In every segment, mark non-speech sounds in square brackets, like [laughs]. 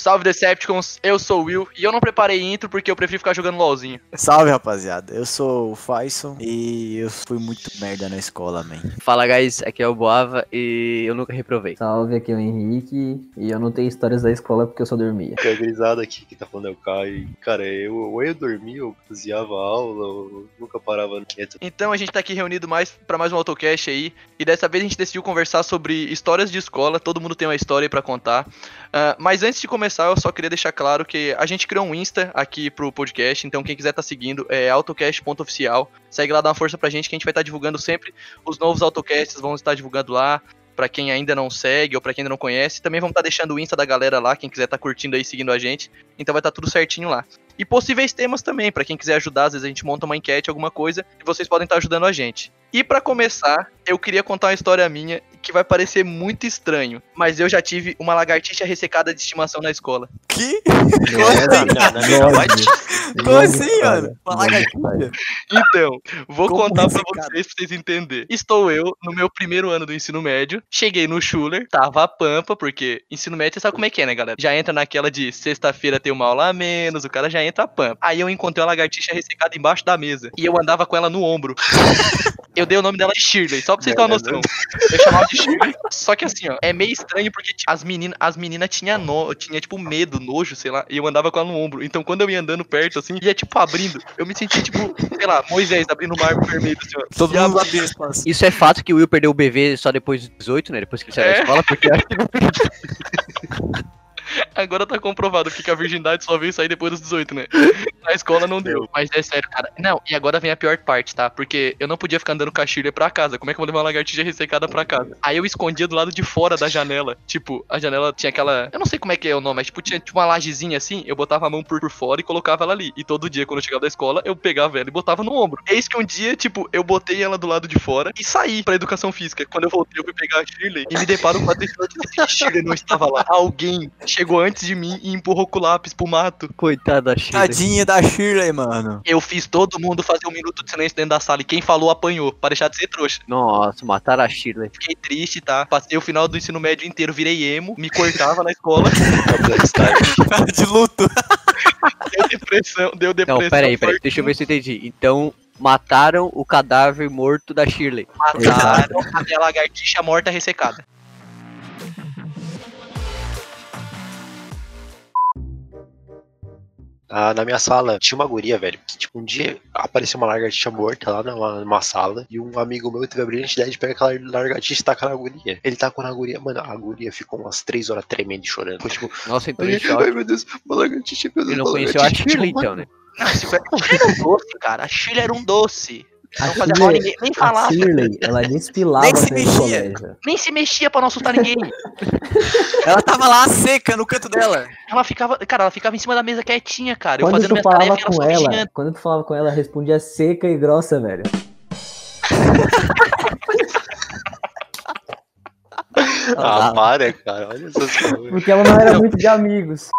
Salve Decepticons, eu sou o Will e eu não preparei intro porque eu prefiro ficar jogando LOLzinho. Salve rapaziada, eu sou o Faison e eu fui muito merda na escola, man. Fala guys, aqui é o Boava e eu nunca reprovei. Salve, aqui é o Henrique e eu não tenho histórias da escola porque eu só dormia. Que é grisada aqui que tá falando é o Caio. Cara, eu, ou eu dormia, eu cozinhava a aula, eu nunca parava quieto. Então a gente tá aqui reunido mais para mais um autocast aí e dessa vez a gente decidiu conversar sobre histórias de escola, todo mundo tem uma história pra contar. Uh, mas antes de começar, eu só queria deixar claro que a gente criou um Insta aqui pro podcast, então quem quiser tá seguindo é autocast.oficial. Segue lá, dá uma força pra gente que a gente vai estar tá divulgando sempre os novos autocasts, vamos estar divulgando lá para quem ainda não segue ou para quem ainda não conhece. Também vamos estar tá deixando o Insta da galera lá, quem quiser estar tá curtindo aí, seguindo a gente. Então vai estar tá tudo certinho lá. E possíveis temas também, para quem quiser ajudar, às vezes a gente monta uma enquete, alguma coisa, e vocês podem estar ajudando a gente. E para começar, eu queria contar uma história minha que vai parecer muito estranho, mas eu já tive uma lagartixa ressecada de estimação na escola. Que? Como assim, mano? Uma lagartixa? Então, vou Como contar para vocês pra vocês entenderem. Estou eu no meu primeiro ano do ensino médio, cheguei no Schuller, tava a pampa, porque ensino médio você sabe como é que é, né, galera? Já entra naquela de sexta-feira tem uma aula a menos, o cara já entra a pampa. Aí eu encontrei uma lagartixa ressecada embaixo da mesa e eu andava com ela no ombro. [laughs] Eu dei o nome dela de Shirley, só pra vocês terem uma noção. Eu chamava de Shirley. Só que assim, ó, é meio estranho porque tipo, as meninas as menina tinha, no, tinha, tipo, medo, nojo, sei lá, e eu andava com ela no ombro. Então quando eu ia andando perto, assim, ia, tipo, abrindo. Eu me sentia, tipo, sei lá, Moisés abrindo o mar vermelho, assim, ó. Todo mundo lá Isso é fato que o Will perdeu o BV só depois dos 18, né? Depois que ele saiu é. da escola, porque acho [laughs] que Agora tá comprovado que a virgindade só veio sair depois dos 18, né? Na escola não deu. Mas é sério, cara. Não, e agora vem a pior parte, tá? Porque eu não podia ficar andando com a Shirley pra casa. Como é que eu vou levar uma lagartixa ressecada pra casa? Aí eu escondia do lado de fora da janela. Tipo, a janela tinha aquela. Eu não sei como é que é o nome, mas tipo, tinha tipo, uma lajezinha assim. Eu botava a mão por, por fora e colocava ela ali. E todo dia, quando eu chegava da escola, eu pegava ela e botava no ombro. Eis que um dia, tipo, eu botei ela do lado de fora e saí pra educação física. Quando eu voltei, eu fui pegar a Shirley e me deparo com a a [laughs] Shirley não estava lá. Alguém chegou antes de mim e empurrou com o lápis pro mato. Coitada da Shirley. Tadinha da Shirley, mano. Eu fiz todo mundo fazer um minuto de silêncio dentro da sala e quem falou apanhou, pra deixar de ser trouxa. Nossa, mataram a Shirley. Fiquei triste, tá? Passei o final do ensino médio inteiro, virei emo, me cortava na escola. [laughs] de luto. deu depressão, deu depressão. Não, peraí, peraí, deixa eu ver se eu entendi. Então, mataram o cadáver morto da Shirley. Mataram a minha lagartixa morta ressecada. Ah, na minha sala tinha uma guria, velho, que tipo, um dia apareceu uma lagartixa morta lá numa, numa sala e um amigo meu teve a brilhante ideia de pegar aquela lagartixa e tacar na guria. Ele tacou na guria, mano, a guria ficou umas três horas tremendo e chorando. Foi tipo, nossa, então ele Ai meu Deus, uma lagartixa, meu Deus, Ele não conheceu a Shirley, então, né? Não, a Shirley era um doce, cara. A Shirley era um doce. A não fazia mal ninguém, nem falar. A Shirley, ela despilava nem se mexia. Nem se mexia pra não assustar ninguém. [laughs] ela tava lá seca no canto dela. Ela ficava, cara, ela ficava em cima da mesa quietinha, cara. Quando eu fazendo tu falava com ela, ela quando tu falava com ela, ela respondia seca e grossa, velho. [laughs] ah, para, cara. Olha essas coisas. Porque ela não era muito de amigos.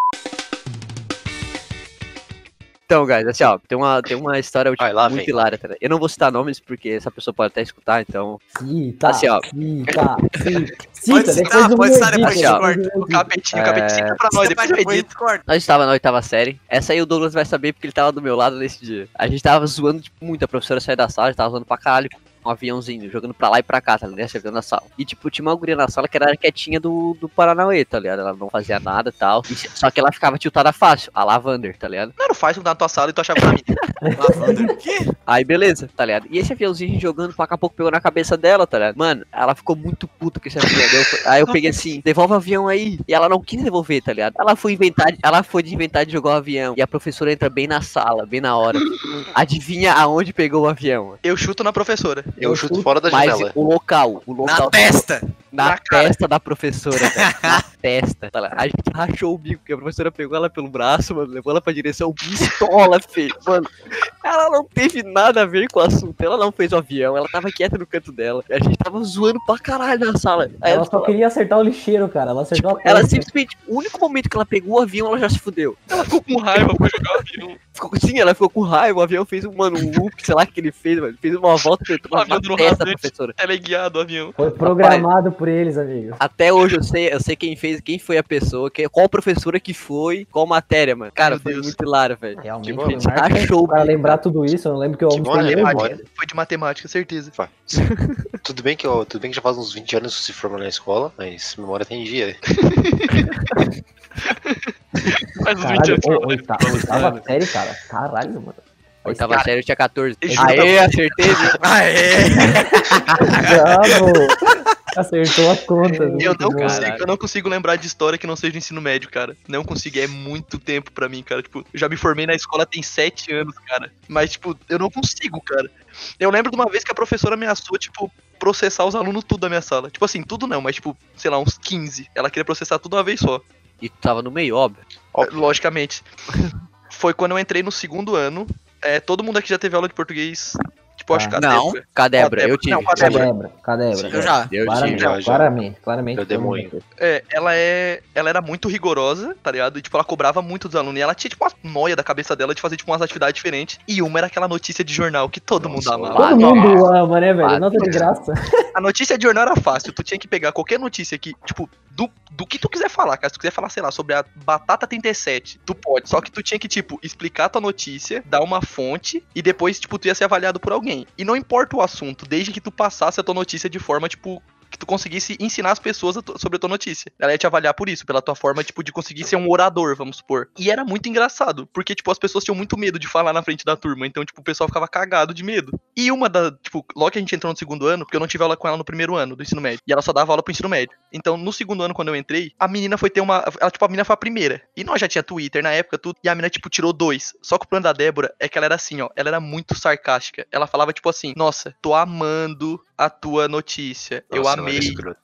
Então, guys, assim, ó, tem uma, tem uma história Vai, lá, muito hilária, tá? Eu não vou citar nomes porque essa pessoa pode até escutar, então. Cita, assim, ó. Cita, cita. Pode citar, pode citar, depois de corta. O capetinho, o capetinho é... pra nós, depois eu edito. Nós estava na oitava série. Essa aí o Douglas vai saber porque ele tava do meu lado nesse dia. A gente tava zoando tipo, muito, a professora saiu da sala, a gente tava zoando pra caralho um aviãozinho, jogando pra lá e pra cá, tá ligado? Chegando na sala. E, tipo, tinha uma guria na sala que era quietinha do, do Paranauê, tá ligado? Ela não fazia nada e tal. E, só que ela ficava tiltada fácil, a Lavander, tá ligado? Não era fácil na tua sala e tu achava pra mim. [laughs] Lavander, quê? Aí, beleza, tá ligado? E esse aviãozinho jogando, daqui a pouco pegou na cabeça dela, tá ligado? Mano, ela ficou muito puta com esse avião. aí eu peguei assim, devolve o avião aí. E ela não quis devolver, tá ligado? Ela foi inventar, ela foi de inventar de jogar o avião. E a professora entra bem na sala, bem na hora. Adivinha aonde pegou o avião? Eu chuto na professora. Eu, eu chuto fora da mas janela. o local, o local. Na testa! Na, na testa da professora, cara. [laughs] Na testa. A gente rachou o bico, porque a professora pegou ela pelo braço, mano, levou ela pra direção pistola, feio. Mano, ela não teve nada a ver com o assunto. Ela não fez o avião, ela tava quieta no canto dela. A gente tava zoando pra caralho na sala. Aí ela, ela só falava... queria acertar o lixeiro, cara. Ela acertou tipo, a Ela simplesmente, o único momento que ela pegou o avião, ela já se fudeu. Ela ficou com raiva pra jogar o avião. Ficou, sim, ela ficou com raiva. O avião fez um, mano, um loop, sei lá o que ele fez, mano. Fez uma volta, tentou uma [laughs] testa da professora. Ela é guiado o avião. Foi programado por eles, amigo. Até hoje eu sei, eu sei quem fez, quem foi a pessoa, que, qual professora que foi, qual matéria, mano. Cara, Meu foi Deus. muito hilário, velho. Realmente, bom, a gente marca achou pra lembrar tudo isso. Eu não lembro que eu Que bom, né? Foi de matemática, certeza. [laughs] Tudo bem que eu, tudo bem que já faz uns 20 anos que se forma na escola, mas memória tem dia. [laughs] [laughs] Faz uns 20 Caralho, anos. ô, oita- oitava série, cara. Caralho, mano. Oitava Cara, série eu tinha 14. juro Aê, acertei, viu? [laughs] Aê! Bravo! Acertou a conta. Eu não, bom. consigo, eu não consigo lembrar de história que não seja ensino médio, cara. Não consigo, é muito tempo pra mim, cara. Tipo, eu já me formei na escola tem sete anos, cara. Mas, tipo, eu não consigo, cara. Eu lembro de uma vez que a professora ameaçou, tipo, processar os alunos tudo da minha sala. Tipo assim, tudo não, mas, tipo, sei lá, uns 15. Ela queria processar tudo uma vez só. E tava no meio, óbvio. Óbvio. Logicamente. [laughs] Foi quando eu entrei no segundo ano. É, todo mundo aqui já teve aula de português. Tipo, acho que a Não. Débora. Com a Débora, Com a eu tive. Não. Cadebra, cadebra. Eu já. Eu Claramente, tive. já, já. claramente, claramente. Eu fez. É, ela é. Ela era muito rigorosa, tá ligado? E, tipo, ela cobrava muito dos alunos. E ela tinha, tipo, uma noia da cabeça dela de fazer, tipo, umas atividades diferentes. E uma era aquela notícia de jornal que todo Nossa, mundo amava. Todo mundo ama, né, velho? Nota de graça. [laughs] A notícia de jornal era fácil. Tu tinha que pegar qualquer notícia que, tipo, do, do que tu quiser falar, cara. Se tu quiser falar, sei lá, sobre a batata 37, tu pode. Só que tu tinha que, tipo, explicar a tua notícia, dar uma fonte e depois, tipo, tu ia ser avaliado por alguém. E não importa o assunto, desde que tu passasse a tua notícia de forma, tipo. Que tu conseguisse ensinar as pessoas sobre a tua notícia. Ela ia te avaliar por isso, pela tua forma, tipo, de conseguir ser um orador, vamos supor. E era muito engraçado, porque, tipo, as pessoas tinham muito medo de falar na frente da turma. Então, tipo, o pessoal ficava cagado de medo. E uma da, tipo, logo que a gente entrou no segundo ano, porque eu não tive aula com ela no primeiro ano do ensino médio. E ela só dava aula pro ensino médio. Então, no segundo ano, quando eu entrei, a menina foi ter uma. Ela, tipo, a menina foi a primeira. E nós já tinha Twitter na época, tudo. E a menina, tipo, tirou dois. Só que o plano da Débora é que ela era assim, ó. Ela era muito sarcástica. Ela falava, tipo assim, nossa, tô amando a tua notícia. eu Nossa, era amei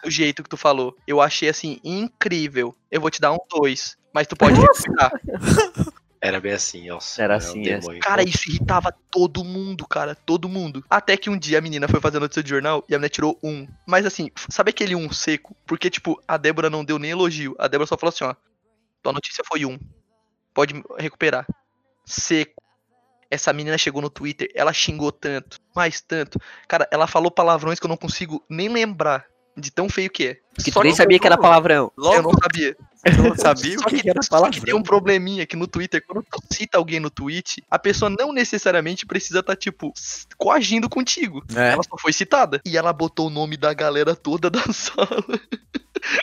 o jeito que tu falou. Eu achei assim, incrível. Eu vou te dar um dois. Mas tu pode recuperar. [laughs] Era bem assim, nossa. Era um assim, demônio. Cara, isso irritava todo mundo, cara. Todo mundo. Até que um dia a menina foi fazer a notícia de jornal e a menina tirou um. Mas assim, sabe aquele um seco? Porque, tipo, a Débora não deu nem elogio. A Débora só falou assim, ó. Tua notícia foi um. Pode recuperar. Seco. Essa menina chegou no Twitter, ela xingou tanto, mais tanto. Cara, ela falou palavrões que eu não consigo nem lembrar de tão feio que é. Que Só tu nem que- sabia que era palavrão. Eu não Logo, sabia. eu não [laughs] sabia o Só que, que, era só que tem um probleminha que no Twitter, quando tu cita alguém no tweet, a pessoa não necessariamente precisa estar, tipo, s- coagindo contigo. É. Ela só foi citada. E ela botou o nome da galera toda da [laughs] sala.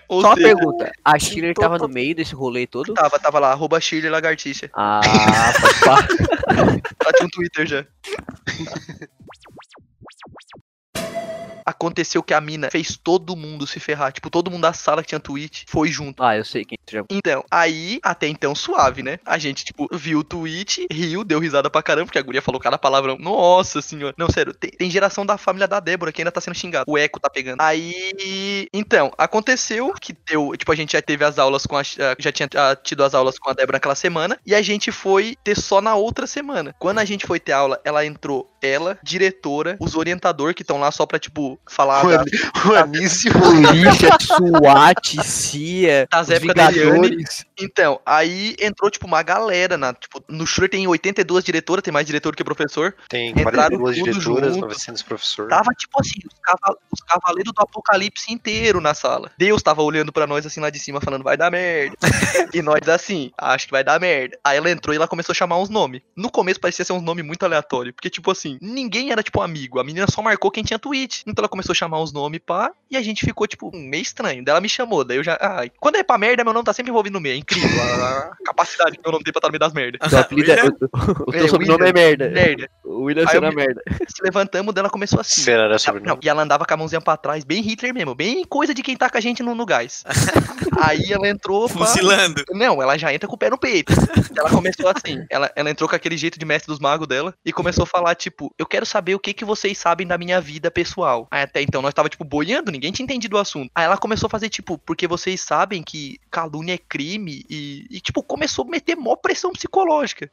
Ou Só uma seja, pergunta. A Shirley tava no meio desse rolê todo? tava, tava lá, arroba Shirley Lagartixa. Ah, [laughs] pode Ela tinha um Twitter já. [laughs] Aconteceu que a mina fez todo mundo se ferrar. Tipo, todo mundo da sala que tinha tweet foi junto. Ah, eu sei quem já. Então, aí, até então, suave, né? A gente, tipo, viu o tweet, riu, deu risada pra caramba, porque a guria falou cada palavrão. Nossa senhora. Não, sério, tem, tem geração da família da Débora que ainda tá sendo xingada. O eco tá pegando. Aí, então, aconteceu que deu, tipo, a gente já teve as aulas com a, já tinha ah, tido as aulas com a Débora naquela semana, e a gente foi ter só na outra semana. Quando a gente foi ter aula, ela entrou, ela, diretora, os orientador que estão lá só pra, tipo, falar O da- O Anísio. Polícia, SWAT, CIA, Das épocas da Eliane. Então, aí entrou, tipo, uma galera na. Tipo, no Shure tem 82 diretoras, tem mais diretor que professor. Tem Entraram 42 tudo diretoras, junto. 900 professores. Tava, tipo assim, os, cava- os cavaleiros do apocalipse inteiro na sala. Deus tava olhando pra nós assim lá de cima, falando, vai dar merda. [laughs] e nós assim, acho que vai dar merda. Aí ela entrou e ela começou a chamar uns nomes. No começo parecia ser uns nomes muito aleatórios. Porque, tipo assim, ninguém era, tipo, amigo. A menina só marcou quem tinha tweet. Então ela começou a chamar uns nomes, pá. E a gente ficou, tipo, meio estranho. Daí ela me chamou. Daí eu já. Ah, quando é pra merda, meu nome tá sempre envolvido no meio. É incrível. A a capacidade que meu nome tem pra estar no meio das merdas. Teu é- o, o É, teu sobrenome é merda. Merda. O William me- merda. Se levantamos, dela começou assim. Será era sobrenome? não, e ela andava com a mãozinha pra trás, bem Hitler mesmo, bem coisa de quem tá com a gente no, no gás. [laughs] Aí ela entrou. Fuzilando. Não, ela já entra com o pé no peito. Ela começou assim. Ela, ela entrou com aquele jeito de mestre dos magos dela e começou a falar, tipo, eu quero saber o que, que vocês sabem da minha vida pessoal. Aí até então nós tava, tipo, boiando, ninguém tinha entendido o assunto. Aí ela começou a fazer, tipo, porque vocês sabem que calúnia é crime e, e tipo, começou a meter mó pressão psicológica.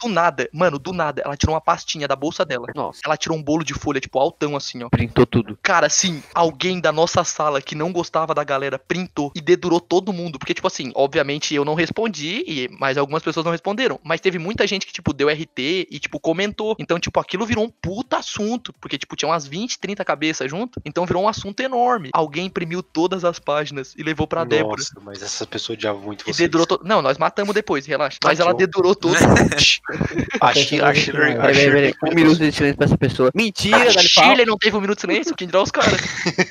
Do nada, mano, do nada, ela tirou uma pastinha da bolsa dela. Nossa, Ela tirou um bolo de folha, tipo, altão assim, ó. printou tudo. Cara, assim, alguém da nossa sala que não gostava da galera printou e dedurou todo mundo. Porque, tipo assim, obviamente eu não respondi, e, mas algumas pessoas não responderam. Mas teve muita gente que, tipo, deu RT e, tipo, comentou. Então, tipo, aquilo virou um puta assunto. Porque, tipo, tinha umas 20, 30 cabeças junto. Então virou um assunto enorme. Alguém imprimiu todas as páginas e levou pra Débora. Nossa, mas essa pessoa odiava muito E dedurou todo. Não, nós matamos depois, relaxa. Mas Tá ela dedurou todo. [laughs] A Shirley. A Shirley. Peraí. Um minuto de silêncio pra essa pessoa. Mentira, A. Shirley não teve um minuto de silêncio, quem dirá os caras.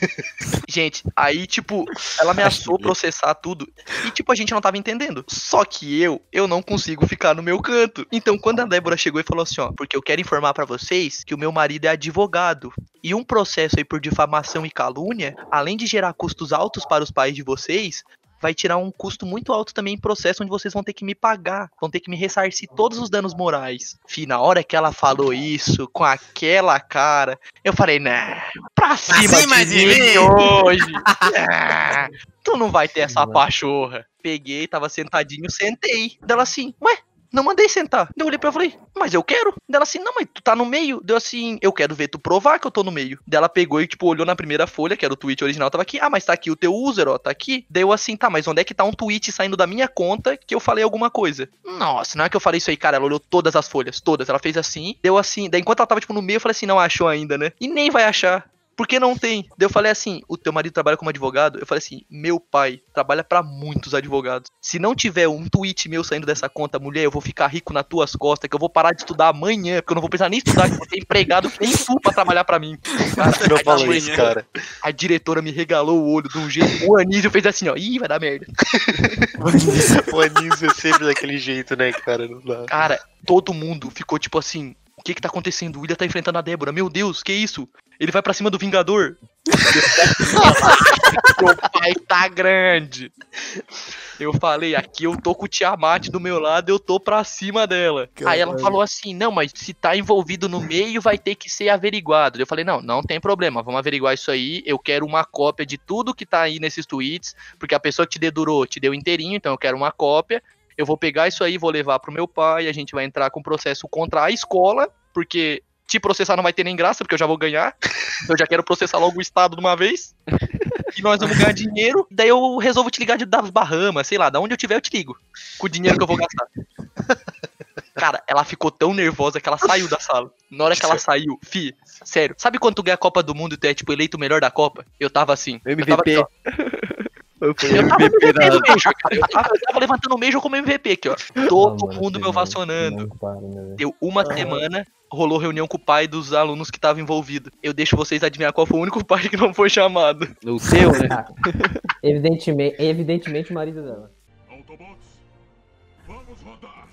[laughs] gente, aí, tipo, ela ameaçou processar tudo. E, tipo, a gente não tava entendendo. Só que eu, eu não consigo ficar no meu canto. Então, quando a Débora chegou e falou assim, ó, porque eu quero informar pra vocês que o meu marido é advogado. E um processo aí por difamação e calúnia, além de gerar custos altos para os pais de vocês, vai tirar um custo muito alto também em processo onde vocês vão ter que me pagar, vão ter que me ressarcir todos os danos morais. Fih, na hora que ela falou isso, com aquela cara, eu falei, né, pra cima, cima de de mim mim." hoje. Ah, [laughs] tu não vai ter essa pachorra. Peguei, tava sentadinho, sentei. Dela assim, ué, não mandei sentar. Eu olhei pra ela e falei, mas eu quero. Dela assim, não, mas tu tá no meio. Deu assim, eu quero ver tu provar que eu tô no meio. Dela pegou e, tipo, olhou na primeira folha, que era o tweet original, tava aqui. Ah, mas tá aqui o teu user, ó, tá aqui. Deu assim, tá, mas onde é que tá um tweet saindo da minha conta que eu falei alguma coisa? Nossa, não é que eu falei isso aí, cara. Ela olhou todas as folhas, todas. Ela fez assim, deu assim. Daí enquanto ela tava, tipo, no meio, eu falei assim, não achou ainda, né? E nem vai achar. Porque não tem. Daí eu falei assim: o teu marido trabalha como advogado? Eu falei assim: meu pai trabalha pra muitos advogados. Se não tiver um tweet meu saindo dessa conta, mulher, eu vou ficar rico nas tuas costas, que eu vou parar de estudar amanhã, porque eu não vou precisar nem estudar, que eu vou ter empregado nem tu pra trabalhar pra mim. Cara, Não aí isso, cara. A diretora me regalou o olho de um jeito. O Anísio fez assim, ó. Ih, vai dar merda. [laughs] O Anísio é sempre daquele jeito, né, cara? Não dá. Cara, todo mundo ficou tipo assim: o que que tá acontecendo? O William tá enfrentando a Débora. Meu Deus, que isso? Ele vai pra cima do Vingador. [laughs] Meu pai tá grande. Eu falei, aqui eu tô com o Tiamat do meu lado, eu tô pra cima dela. Aí ela falou assim: não, mas se tá envolvido no meio, vai ter que ser averiguado. Eu falei: não, não tem problema, vamos averiguar isso aí. Eu quero uma cópia de tudo que tá aí nesses tweets, porque a pessoa que te dedurou te deu inteirinho, então eu quero uma cópia. Eu vou pegar isso aí, vou levar pro meu pai, a gente vai entrar com processo contra a escola, porque te processar não vai ter nem graça, porque eu já vou ganhar. [laughs] Eu já quero processar logo o Estado de uma vez. [laughs] E nós vamos ganhar dinheiro. Daí eu resolvo te ligar de, das Bahamas, sei lá, da onde eu tiver eu te ligo. Com o dinheiro que eu vou gastar. [laughs] Cara, ela ficou tão nervosa que ela saiu da sala. Na hora que ela saiu, fi, sério. Sabe quando tu ganha a Copa do Mundo e tu é, tipo, eleito o melhor da Copa? Eu tava assim. Eu tava, MVP. aqui, ó. Eu fui Eu tava MVP da... Eu tava, eu tava levantando o Major como MVP aqui, ó. Todo Ah, mano, mundo me ovacionando. para, né? Deu uma semana, rolou reunião com o pai dos alunos que estavam envolvidos. Eu deixo vocês adivinhar qual foi o único pai que não foi chamado. O teu, né? [laughs] Evidentemente, evidentemente o marido dela. Autobots, vamos rodar.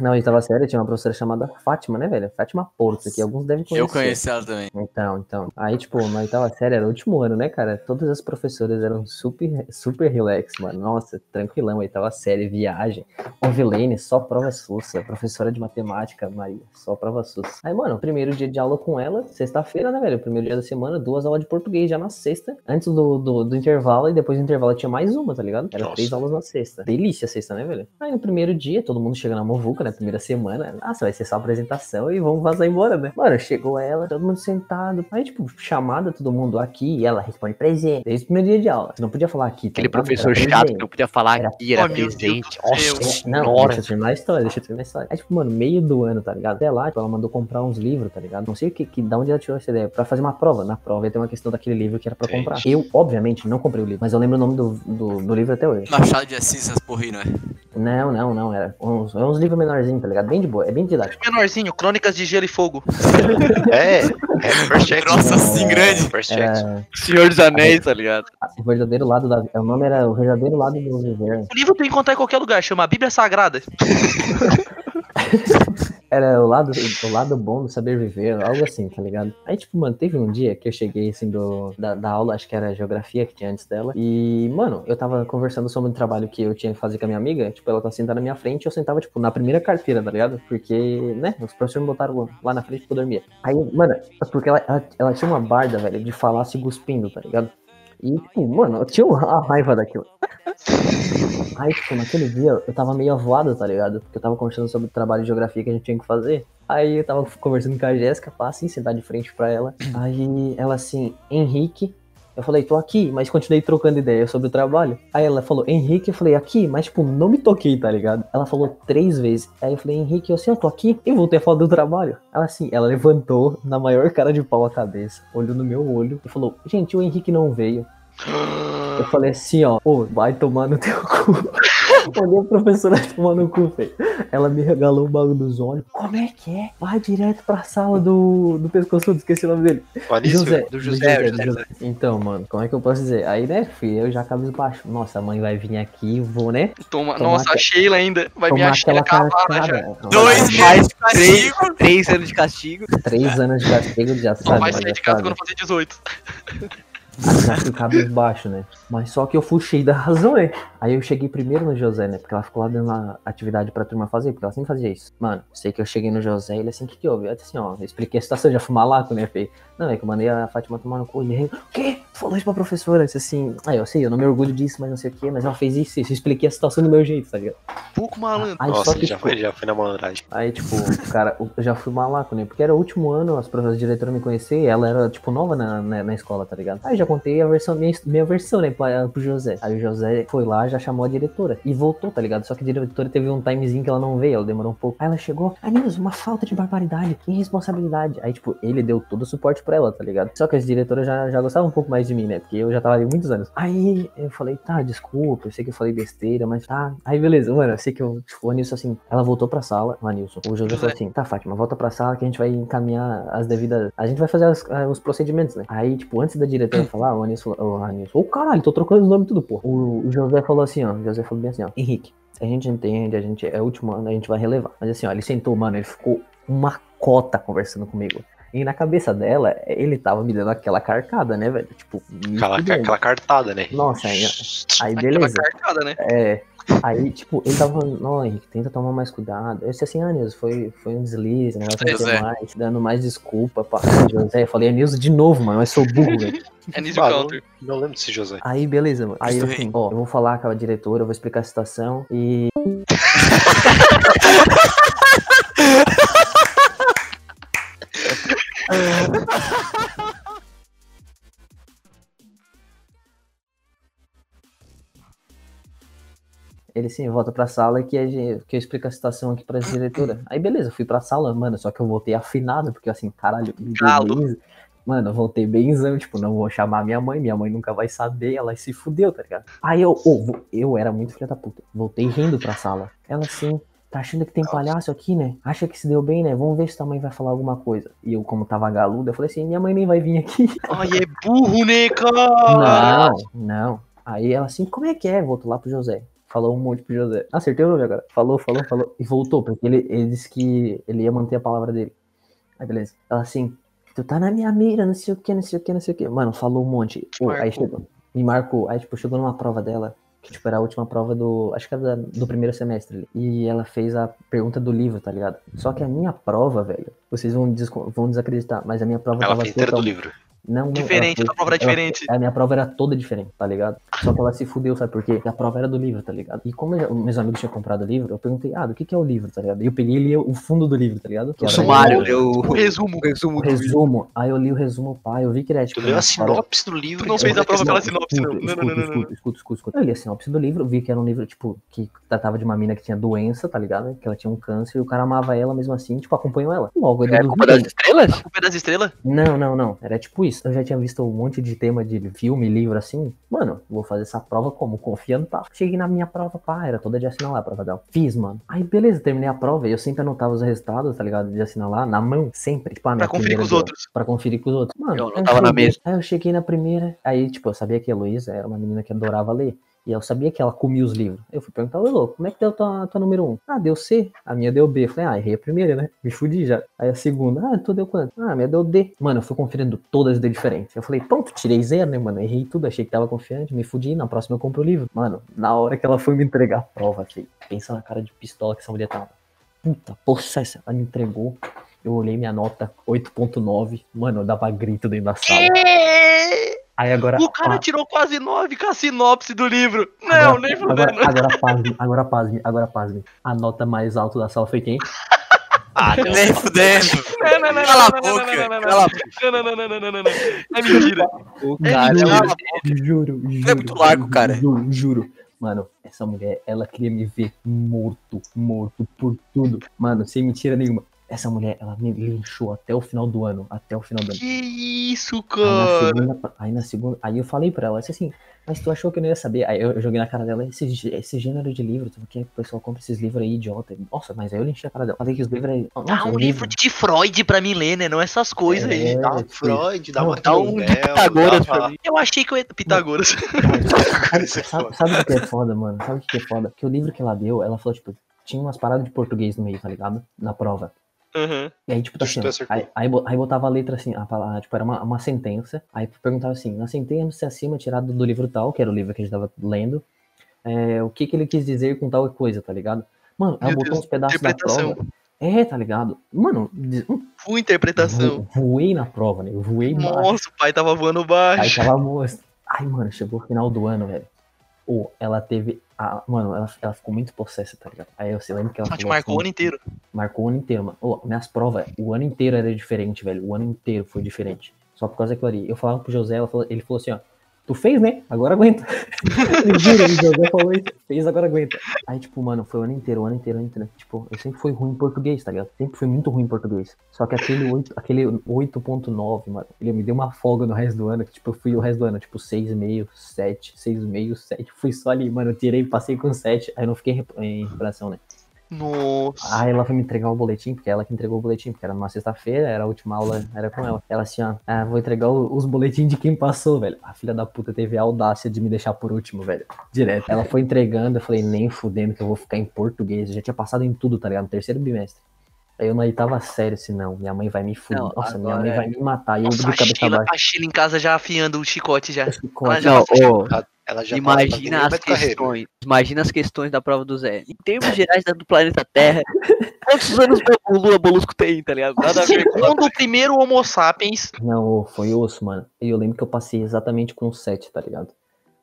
Não, eu tava sério, tinha uma professora chamada Fátima, né, velho? Fátima Porto, que alguns devem conhecer. Eu conheci ela também. Então, então. Aí, tipo, na oitava série era o último ano, né, cara? Todas as professoras eram super, super relax, mano. Nossa, tranquilão, oitava série, viagem. Ovilene, só prova sussa. Professora de matemática, Maria, só prova sussa. Aí, mano, primeiro dia de aula com ela, sexta-feira, né, velho? Primeiro dia da semana, duas aulas de português já na sexta, antes do, do, do intervalo, e depois do intervalo tinha mais uma, tá ligado? Era Nossa. três aulas na sexta. Delícia a sexta, né, velho? Aí no primeiro dia, todo mundo chega na Movuca, né? Primeira semana. Nossa, vai ser só apresentação e vamos vazar embora, né? Mano, chegou ela, todo mundo sentado. Aí, tipo, chamada todo mundo aqui e ela responde presente. Desde o primeiro dia de aula. Você não podia falar aqui. tá Aquele professor chato presente. que não podia falar Era- aqui, era Oh, presente. Nossa, Não, Senhora. deixa eu terminar a história, deixa eu terminar a história. Aí, tipo, mano, meio do ano, tá ligado? Até lá, tipo, ela mandou comprar uns livros, tá ligado? Não sei o que, que, da onde ela tirou essa ideia. Pra fazer uma prova. Na prova ia ter uma questão daquele livro que era pra Entendi. comprar. Eu, obviamente, não comprei o livro, mas eu lembro o nome do, do, do livro até hoje. Machado de Assis, essas porri, não é? Não, não, não. Era uns, é uns livros menorzinhos, tá ligado? Bem de boa, é bem didático. Menorzinho, Crônicas de Gelo e Fogo. [laughs] É, é First Jackson. Nossa, assim grande. First. Era Senhor dos Anéis, tá ligado? o verdadeiro lado da. O nome era o verdadeiro lado do viver. O livro tu encontrar em qualquer lugar, chama Bíblia Sagrada. [laughs] [laughs] Era o lado, o lado bom do saber viver, algo assim, tá ligado? Aí, tipo, mano, teve um dia que eu cheguei, assim, do, da, da aula, acho que era geografia que tinha antes dela. E, mano, eu tava conversando sobre um trabalho que eu tinha que fazer com a minha amiga. Tipo, ela tá sentada na minha frente eu sentava, tipo, na primeira carteira, tá ligado? Porque, né, os professores me botaram lá na frente pra eu dormir. Aí, mano, porque ela, ela, ela tinha uma barda, velho, de falar se cuspindo, tá ligado? E, tipo, mano, eu tinha uma raiva daquilo. Aí, tipo, naquele dia eu tava meio avoado, tá ligado? Porque eu tava conversando sobre o trabalho de geografia que a gente tinha que fazer. Aí eu tava conversando com a Jéssica, pá, assim, sentar de frente pra ela. Aí ela assim, Henrique. Eu falei, tô aqui, mas continuei trocando ideia sobre o trabalho. Aí ela falou, Henrique, eu falei, aqui, mas tipo, não me toquei, tá ligado? Ela falou três vezes. Aí eu falei, Henrique, eu assim, eu tô aqui. E voltei a falar do trabalho. Ela assim, ela levantou na maior cara de pau a cabeça, olhou no meu olho e falou, gente, o Henrique não veio. Eu falei assim, ó, pô, vai tomar no teu [laughs] cu. Olhei a professora [laughs] tomar no cu, feio. Ela me regalou o bagulho dos olhos. Como é que é? Vai direto pra sala do, do pescoçudo, esqueci o nome dele. José. do José, do José. Então, mano, como é que eu posso dizer? Aí, né, fui eu já cabisbaixo. Nossa, a mãe vai vir aqui, vou, né? Toma, Tomar nossa, a Sheila ainda. Vai vir Tomar a Sheila aquela cavada já. carcada. Dois Mais meses de três, castigo. três anos de castigo. Três anos de castigo, já sabe. vai mas sair de casa sabe. quando fazer 18. Aí já fui cabisbaixo, né? Mas só que eu fui cheio da razão, né? Aí eu cheguei primeiro no José, né? Porque ela ficou lá dando a atividade pra turma fazer, porque ela sempre fazia isso. Mano, sei que eu cheguei no José e ele assim, o que que houve? Eu disse assim, ó, eu expliquei a situação, já fui malaco, né, Fê? Não, é que eu mandei a Fátima tomar no cu. Ele, o quê? Falou isso pra professora? Eu disse assim, ah, eu sei, eu não me orgulho disso, mas não sei o quê, mas ela fez isso, isso. Eu expliquei a situação do meu jeito, tá ligado? Pouco malandro. Aí Nossa, que, já tipo, foi, já foi na malandragem. Aí, tipo, cara, eu já fui malaco, né? Porque era o último ano, as professoras diretoras me conheciam e ela era, tipo, nova na, na, na escola, tá ligado? Aí já contei a versão, minha, minha versão, né, pra, pro José. Aí o José foi lá, já chamou a diretora e voltou, tá ligado? Só que a diretora teve um timezinho que ela não veio, ela demorou um pouco. Aí ela chegou, ah, Nilson, uma falta de barbaridade, que irresponsabilidade. Aí, tipo, ele deu todo o suporte pra ela, tá ligado? Só que as diretoras já, já gostavam um pouco mais de mim, né? Porque eu já tava ali muitos anos. Aí eu falei, tá, desculpa, eu sei que eu falei besteira, mas tá. Aí beleza, mano, eu sei que eu, tipo, o Anilson assim, ela voltou pra sala, o Anilson. O José falou assim, tá, Fátima, volta pra sala que a gente vai encaminhar as devidas. A gente vai fazer as- ah, os procedimentos, né? Aí, tipo, antes da diretora falar, o Anilson falou, o Anilson, ô caralho, tô trocando os nomes tudo, pô. O, o José falou assim, ó, o José falou bem assim, ó, Henrique, a gente entende, a gente é o último ano, a gente vai relevar. Mas assim, ó, ele sentou, mano, ele ficou uma cota conversando comigo. E na cabeça dela, ele tava me dando aquela carcada, né, velho? Tipo, Aquela, aquela cartada, né? Nossa, aí, aí Aquela beleza. carcada, né? É. Aí, tipo, ele tava falando, não, Henrique, tenta tomar mais cuidado. Eu disse assim, ah, Nilson, foi, foi um deslize, vai acontecer José. mais, dando mais desculpa pra José. Eu falei, é Nilson de novo, mano, mas sou burro, velho. É Nizio Ah, Counter. Não lembro desse José. Aí, beleza, mano. Aí, Cristo assim, ó, eu vou falar com a diretora, eu vou explicar a situação e. [laughs] Ele sim, volta pra sala que, a gente, que eu explico a situação aqui pra diretora. Aí beleza, fui pra sala, mano, só que eu voltei afinado, porque assim, caralho, bem- Mano, eu voltei benzão, tipo, não vou chamar minha mãe, minha mãe nunca vai saber, ela se fudeu, tá ligado? Aí eu, vo- eu era muito filha da puta, voltei rindo pra sala. Ela assim, tá achando que tem palhaço aqui, né? Acha que se deu bem, né? Vamos ver se tua mãe vai falar alguma coisa. E eu, como tava galudo, eu falei assim, minha mãe nem vai vir aqui. [laughs] Ai, é burro, né, cara? Não, não. Aí ela assim, como é que é? Voltou lá pro José. Falou um monte pro José. Acertei o nome agora. Falou, falou, falou. E voltou, porque ele, ele disse que ele ia manter a palavra dele. Aí beleza. Ela assim, tu tá na minha mira, não sei o que, não sei o que, não sei o que. Mano, falou um monte. Pô, aí chegou. Me marcou. Aí, tipo, chegou numa prova dela. Que, tipo, era a última prova do. Acho que era do primeiro semestre. ali. E ela fez a pergunta do livro, tá ligado? Só que a minha prova, velho. Vocês vão, desco- vão desacreditar, mas a minha prova Ela tava foi inteira do total- livro. Não, não, Diferente, ela a prova era ela- diferente. a minha prova era toda diferente, tá ligado? Só que ela se fudeu, sabe por quê? A prova era do livro, tá ligado? E como eu- meus amigos tinham comprado o livro, eu perguntei, ah, do que que é o livro, tá ligado? E eu peguei e li o fundo do livro, tá ligado? Que O era sumário, o- leu O resumo. o resumo o resumo. Aí eu li o resumo, pá, eu vi que era tipo. Tu leu a sinopse do livro. Tu não fez a prova pela sinopse, não. Escuta, Não, não, não, não, não. escuta, escuta, escuta, escuta. Eu li a sinopse do livro, vi que era um livro, tipo, que tratava de uma mina que tinha doença, tá ligado? Que ela tinha um câncer e o cara amava ela mesmo assim, tipo, acompanhou ela. Logo, eu É a culpa das estrelas? A culpa é das estrelas? Não, não, não. Era tipo isso. Eu já tinha visto um monte de tema de filme, livro assim. Mano, vou fazer essa prova como? Confiando, tá? Cheguei na minha prova, pá, era toda de assinalar a prova dela. Fiz, mano. Aí, beleza, terminei a prova e eu sempre anotava os resultados, tá ligado? De assinalar na mão, sempre. Tipo, a minha Pra conferir com os outros. Pra conferir com os outros. Mano, Eu aí anotava na cheguei- mesa. Aí eu cheguei na primeira, aí, tipo, eu sabia que a Heloísa era uma menina que adorava ler. E eu sabia que ela comia os livros. Eu fui perguntar, ô, como é que deu tua, tua número um? Ah, deu C. A minha deu B. Falei, ah, errei a primeira, né? Me fudi já. Aí a segunda, ah, tu deu quanto? Ah, a minha deu D. Mano, eu fui conferindo todas de diferente. Eu falei, pronto, tirei zero, né, mano? Errei tudo, achei que tava confiante, me fudi. Na próxima eu compro o livro. Mano, na hora que ela foi me entregar a prova, filho, pensa na cara de pistola que essa mulher tava. Puta, possessa, ela me entregou. Eu olhei minha nota 8.9. Mano, eu dava grito dentro da sala. Aí agora. O cara pa- tirou quase nove com a sinopse do livro. Não, agora, nem agora, fudendo. agora pasme, agora pasme, agora pasme. A nota mais alta da sala foi quem? Ah. Nem fudendo. Não, não, não, Cala a não, não, boca, não, não, não, cala a não, não, não, não, não, não, não, não. É mentira. O É cara, a Juro, juro, É muito largo, cara. Juro, juro. Mano, essa mulher, ela queria me ver morto, morto por tudo. Mano, sem mentira nenhuma. Essa mulher, ela me linchou até o final do ano. Até o final do ano. Que isso, Aí na cara. segunda, aí na segunda, aí eu falei pra ela, disse assim, mas tu achou que eu não ia saber? Aí eu, eu joguei na cara dela, esse, esse gênero de livro, tu que o pessoal compra esses livros aí, idiota? Nossa, mas aí eu enchi a cara dela. Falei que os livros aí. Nossa, Dá um o livro de Freud pra mim ler, né? Não essas coisas aí. É, Dá um Freud, dá não, uma dá um de Pitágoras pra mim. Eu achei que eu ia. Pitagoras. [laughs] Isso é sabe o que é foda, mano? Sabe o que é foda? Que o livro que ela deu, ela falou, tipo, tinha umas paradas de português no meio, tá ligado? Na prova. Aham. E aí, tipo, tá assim, ó, aí, aí, bo- aí botava a letra assim, a palavra, tipo, era uma, uma sentença. Aí perguntava assim, na sentença acima, tirado do livro tal, que era o livro que a gente tava lendo, é, o que que ele quis dizer com tal coisa, tá ligado? Mano, ela Meu botou Deus, uns pedaços da prova. É, tá ligado? Mano, de- hum, interpretação. vo- voei na prova, né? Eu voei baixo. Nossa, o pai tava voando Aí baixo. tava moço. Ai, mano, chegou o final do ano, velho. Ou ela teve. A, mano, ela, ela ficou muito possessa, tá ligado? Aí eu sei, lembro que ela Ah, te marcou o assim, ano inteiro. Marcou o ano inteiro, mano. Ô, minhas provas, o ano inteiro era diferente, velho. O ano inteiro foi diferente. Só por causa daquilo ali. Eu falava pro José, ela falou- ele falou assim, ó. Tu fez, né? Agora aguenta. [laughs] Ele juro, o José falou isso. Fez, agora aguenta. Aí, tipo, mano, foi o ano inteiro, o ano inteiro, o ano inteiro. Tipo, eu sempre fui ruim em português, tá ligado? Sempre fui muito ruim em português. Só que aquele 8, aquele 8.9, mano, ele me deu uma folga no resto do ano. Que, tipo, eu fui o resto do ano, tipo, 6,5, 7, 6,5, 7. Fui só ali, mano, eu tirei, passei com 7. Aí eu não fiquei em recuperação, né? Nossa. Aí ela foi me entregar o boletim, porque ela que entregou o boletim, porque era numa sexta-feira, era a última aula, era com ela. Ela assim, ó, ah, vou entregar os boletins de quem passou, velho. A filha da puta teve a audácia de me deixar por último, velho. Direto. Ela foi entregando, eu falei, nem fudendo que eu vou ficar em português. Eu já tinha passado em tudo, tá ligado? No terceiro bimestre. Aí eu na oitava série, assim, não, minha mãe vai me fuder. Não, Nossa, minha mãe é- vai me matar. E eu Nossa, de a cabeça Sheila, a Sheila em casa já afiando o chicote já. Chicote. Ela já Não, ô, Ela já tá- tá imagina as questões. Imagina as questões da prova do Zé. Em termos gerais do planeta Terra, [laughs] quantos anos o Lula Bolusco tem, tá ligado? Nada a ver com Segundo o primeiro Homo sapiens. Não, foi osso, mano. E eu lembro que eu passei exatamente com 7, tá ligado?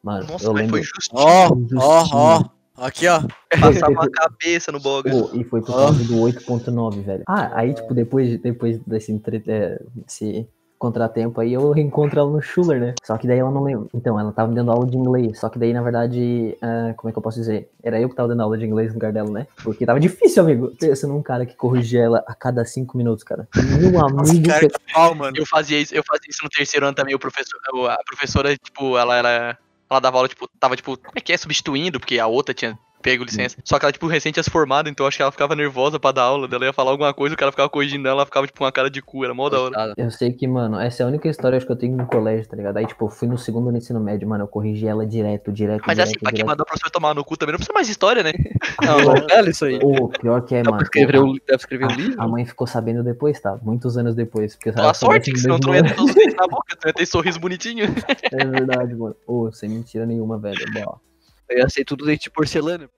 Mano, Nossa, eu mas lembro. Ó, ó, ó. Aqui, ó. Passava [laughs] uma cabeça no boga. Pô, e foi por causa do 8.9, velho. Ah, aí, tipo, depois, depois desse, entre- é, desse contratempo aí, eu reencontro ela no Schuller, né? Só que daí ela não lembra. Então, ela tava me dando aula de inglês. Só que daí, na verdade, ah, como é que eu posso dizer? Era eu que tava dando aula de inglês no lugar dela, né? Porque tava difícil, amigo. Pensa num cara que corrigia ela a cada cinco minutos, cara. Meu Nossa, amigo. cara, que pau, mano. Eu fazia isso, eu fazia isso no terceiro ano também, o professor, a professora, tipo, ela era. Ela dava aula, tipo, tava, tipo, como é que é? Substituindo, porque a outra tinha pego licença. Só que ela, tipo, recente tinha se formado, então acho que ela ficava nervosa pra dar aula. Dela ia falar alguma coisa, o cara ficava corrigindo ela, ela ficava, tipo, com uma cara de cu, era mó da hora. Eu sei que, mano, essa é a única história acho que eu tenho no colégio, tá ligado? Aí, tipo, eu fui no segundo no ensino médio, mano, eu corrigi ela direto, direto, Mas direto, assim, pra quem mandou o professor tomar no cu também não precisa mais história, né? [laughs] Não, novela isso aí. O pior que é, mano. pra escrever a- um, deve escrever um a- livro? A mãe ficou sabendo depois, tá? Muitos anos depois. Porque Boa ela soube sorte, que senão tu não ia ter todos os dentes na boca, tu ia ter sorriso bonitinho. É verdade, mano. Ô, sem mentira nenhuma, velho. Bom, Eu ia ser tudo dente de porcelana.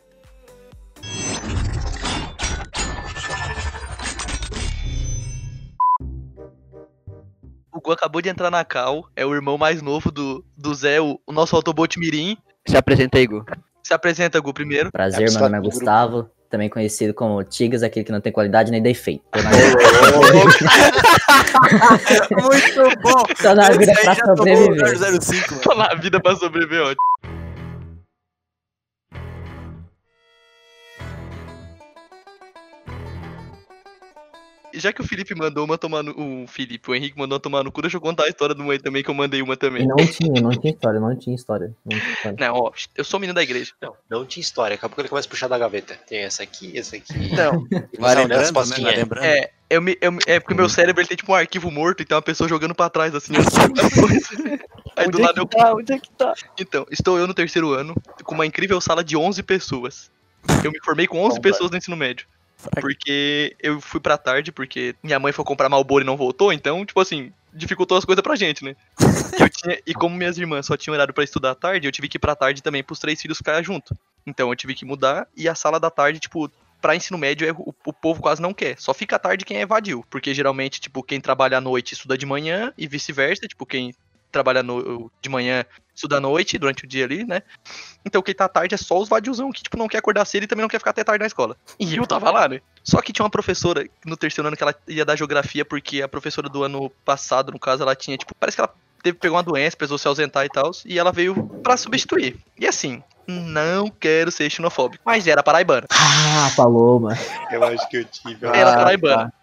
O Gu acabou de entrar na Cal, é o irmão mais novo do, do Zé, o, o nosso Autobot Mirim. Se apresenta aí, Gu. Se apresenta, Gu, primeiro. Prazer, É, meu nome é do grupo. Gustavo, também conhecido como Tigas, aquele que não tem qualidade nem defeito. [laughs] Muito bom. Tô na vida pra sobreviver. 005, mano. Tô na vida pra sobreviver, ó. Já que o Felipe mandou uma tomar no. O Felipe, o Henrique mandou uma tomar no cu, deixa eu contar a história do mãe também, que eu mandei uma também. não tinha, não tinha história, não tinha história. Não tinha história. Não, ó, eu sou menino da igreja. Não, não tinha história. Acabou que ele começa a puxar da gaveta. Tem essa aqui, essa aqui. Não, E Vai lembrando, né? Vai lembrando. é. Eu me, eu, me- é porque o meu cérebro ele tem tipo um arquivo morto e tem uma pessoa jogando pra trás, assim, ó. [laughs] Aí do Onde é lado que eu. tá? Onde é que tá? Então, estou eu no terceiro ano, com uma incrível sala de 11 pessoas. Eu me formei com 11 Bom, pessoas no ensino médio. Porque eu fui pra tarde, porque minha mãe foi comprar Malboro e não voltou, então, tipo assim, dificultou as coisas pra gente, né? E, tinha- e como minhas irmãs só tinham horário pra estudar à tarde, eu tive que ir pra tarde também pros três filhos ficar junto. Então eu tive que mudar, e a sala da tarde, tipo, pra ensino médio, é, o, o povo quase não quer. Só fica à tarde quem é vadio. Porque geralmente, tipo, quem trabalha à noite estuda de manhã, e vice-versa, tipo, quem trabalha no, de manhã, estuda à noite, durante o dia ali, né? Então quem tá à tarde é só os vadiozão que, tipo, não quer acordar cedo e também não quer ficar até tarde na escola. E eu tava lá, né? Só que tinha uma professora no terceiro ano que ela ia dar geografia, porque a professora do ano passado, no caso, ela tinha, tipo, parece que ela teve pegou uma doença, precisou se ausentar e tal, e ela veio pra substituir. E assim, não quero ser xenofóbico, mas era paraibana. [laughs] Ah, Paloma. Eu acho que eu tive. ó. Era Ah, paraibana.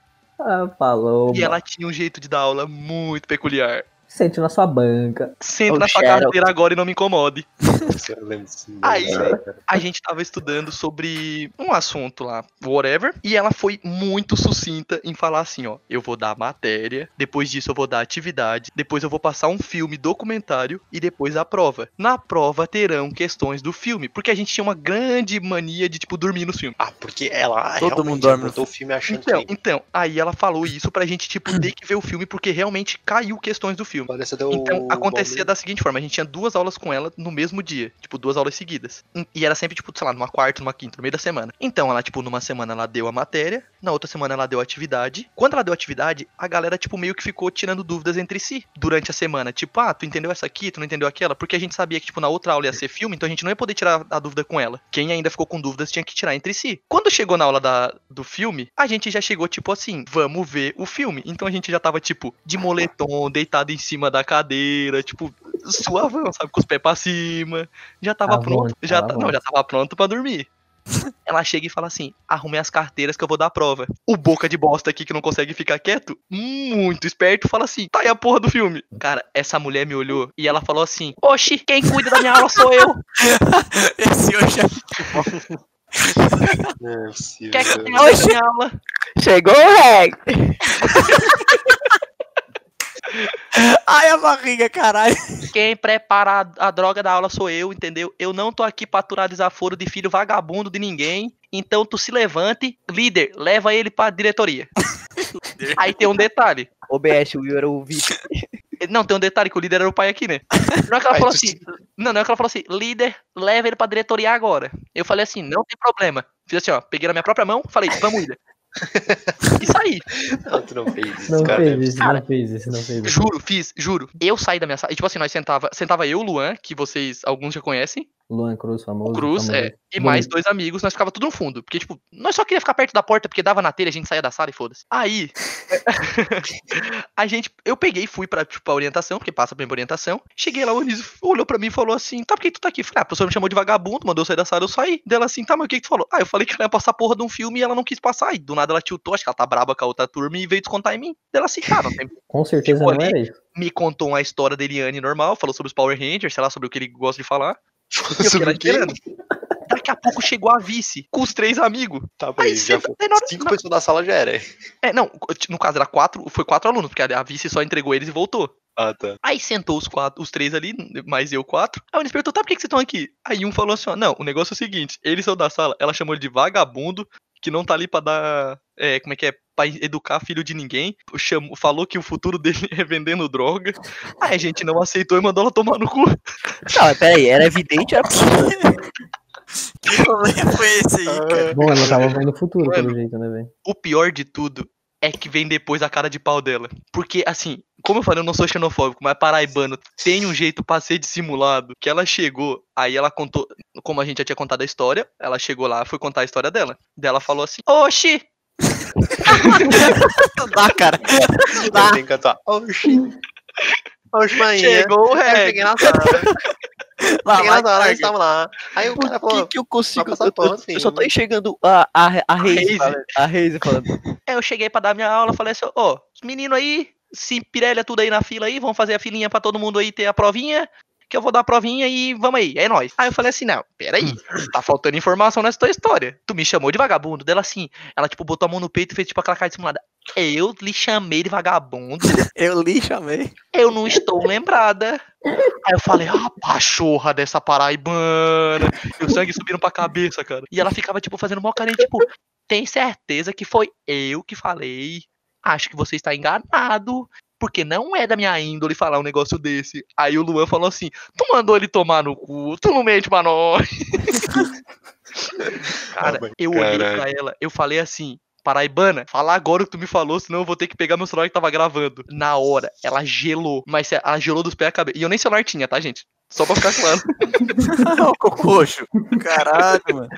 Ah, Paloma. E ela tinha um jeito de dar aula muito peculiar. Sente na sua banca. Sente Ô, na sua carteira agora e não me incomode. [laughs] Disso. Aí, a gente tava estudando sobre um assunto lá, whatever, e ela foi muito sucinta em falar assim, ó, eu vou dar matéria, depois disso eu vou dar atividade, depois eu vou passar um filme documentário e depois a prova. Na prova terão questões do filme, porque a gente tinha uma grande mania de, tipo, dormir nos filmes. Ah, porque ela Todo mundo dorme no filme achando Então, que então, aí ela falou isso pra gente, tipo, ter que ver o filme, porque realmente caiu questões do filme. Deu Então, acontecia da seguinte forma, a gente tinha duas aulas com ela no mesmo dia, tipo, duas aulas seguidas. E era sempre, tipo, sei lá, numa quarta, numa quinta, no meio da semana. Então, ela, tipo, numa semana ela deu a matéria, na outra semana ela deu a atividade. Quando ela deu a atividade, a galera, tipo, meio que ficou tirando dúvidas entre si durante a semana. Tipo, ah, tu entendeu essa aqui, tu não entendeu aquela? Porque a gente sabia que, tipo, na outra aula ia ser filme, então a gente não ia poder tirar a dúvida com ela. Quem ainda ficou com dúvidas tinha que tirar entre si. Quando chegou na aula da, do filme, a gente já chegou, tipo assim, vamos ver o filme. Então a gente já tava, tipo, de moletom, deitado em cima da cadeira, tipo, suavão, sabe? Com os pés pra cima. Já tava Tava pronto. bom, Já, tava tá- não, já tava pronto pra dormir. [laughs] Ela chega e fala assim: arrumei as carteiras que eu vou dar a prova. O boca de bosta aqui que não consegue ficar quieto, muito esperto, fala assim: tá aí a porra do filme. Cara, essa mulher me olhou e ela falou assim: Oxi, quem cuida da minha aula sou eu. [laughs] Esse hoje é. Quer que eu tenha aula? Chegou o reg! [laughs] Ai, a barriga, caralho. Quem prepara a, a droga da aula sou eu, entendeu? Eu não tô aqui pra aturar desaforo de filho vagabundo de ninguém. Então tu se levante, líder, leva ele pra diretoria. Aí tem um detalhe. OBS, o Will era o vice. Não, tem um detalhe que o líder era o pai aqui, né? Não é que ela falou assim. Não, não é que ela falou assim, líder, leva ele pra diretoria agora. Eu falei assim, não tem problema. Fiz assim, ó, peguei na minha própria mão, falei, vamos, líder. [laughs] E saí. Não, tu não fez isso, Não cara. fez isso, Cara, não fez isso, não fez isso. Juro, fiz, juro. Eu saí da minha sala. E tipo assim, nós sentava, sentava eu, Luan, que vocês, alguns já conhecem. Luan Cruz, famoso. Cruz, famoso. é. E mais dois amigos, nós ficava tudo no fundo. Porque, tipo, nós só queria ficar perto da porta, porque dava na telha, a gente saía da sala e foda-se. Aí, [laughs] a gente, eu peguei e fui pra, tipo, pra orientação, porque passa pra orientação. Cheguei lá, o Anísio olhou pra mim e falou assim, tá, por que tu tá aqui? Falei, ah, a professora me chamou de vagabundo, mandou eu sair da sala, eu saí. Dela assim, tá, mas o que que tu falou? Ah, eu falei que ela ia passar porra de um filme e ela não quis passar. E do nada ela tiltou, acho que ela tá braba com a outra turma e veio descontar em mim. Dela assim, não tem [laughs] Com certeza Ficou não ali. era isso. me contou uma história da Eliane normal, falou sobre os Power Rangers, sei lá, sobre o que ele gosta de falar. E o quê? Daqui a pouco chegou a vice, com os três amigos. Tá, Aí mas já foi. aí Cinco na- pessoas da sala já era. É, não, no caso era quatro, foi quatro alunos, porque a a vice só entregou eles e voltou. Ah, tá. Aí sentou os quatro, os três ali, mais eu quatro. Aí o Eunice perguntou, tá, por que, que vocês estão aqui? Aí um falou assim, ó, não, o negócio é o seguinte, eles são da sala, ela chamou ele de vagabundo, que não tá ali pra dar, é, como é que é, pra educar filho de ninguém. Chamou, falou que o futuro dele [laughs] é vendendo droga. Aí a gente não aceitou e mandou ela tomar no cu. Não, mas peraí, era evidente, era [laughs] Que problema foi esse aí, cara? Bom, ela tava vendo o futuro, Mano. pelo jeito, né, velho? O pior de tudo é que vem depois a cara de pau dela. Porque, assim, como eu falei, eu não sou xenofóbico, mas paraibano tem um jeito pra ser dissimulado. Que ela chegou, aí ela contou, como a gente já tinha contado a história, ela chegou lá, foi contar a história dela. Daí ela falou assim: Oxi! Não dá, cara. Não dá. Eu tenho que cantar. Oxi. Oxi, mãe. Chegou o Eu reg. cheguei na sala. Lá, Cheguei sala, carga. eles estavam lá. Aí o cara que, falou. que eu consigo? Eu, eu- pano, sim. eu só tô enxergando a, a, a Reise. A Reise falando. Aí eu cheguei pra dar minha aula, falei assim: Ó, os meninos aí, se pirelha tudo aí na fila aí, vamos fazer a filinha pra todo mundo aí ter a provinha. Que eu vou dar a provinha e vamos aí, é nóis. Aí eu falei assim: não, peraí, tá faltando informação nessa tua história. Tu me chamou de vagabundo. Dela assim, ela tipo botou a mão no peito e fez tipo aquela cara dissimulada. Eu lhe chamei de vagabundo, [laughs] Eu li, chamei. eu não estou lembrada. Aí eu falei, ah, pachorra dessa paraibana. E o sangue subindo pra cabeça, cara. E ela ficava, tipo, fazendo mó carinha, tipo, tem certeza que foi eu que falei? Acho que você está enganado. Porque não é da minha índole falar um negócio desse. Aí o Luan falou assim: Tu mandou ele tomar no cu, tu não mente pra nós. [laughs] Cara, mas eu olhei caralho. pra ela, eu falei assim: Paraibana, fala agora o que tu me falou, senão eu vou ter que pegar meu celular que tava gravando. Na hora, ela gelou. Mas ela gelou dos pés à cabeça. E eu nem celular tinha, tá, gente? Só pra ficar claro. Ó, o cococho. Caralho, mano.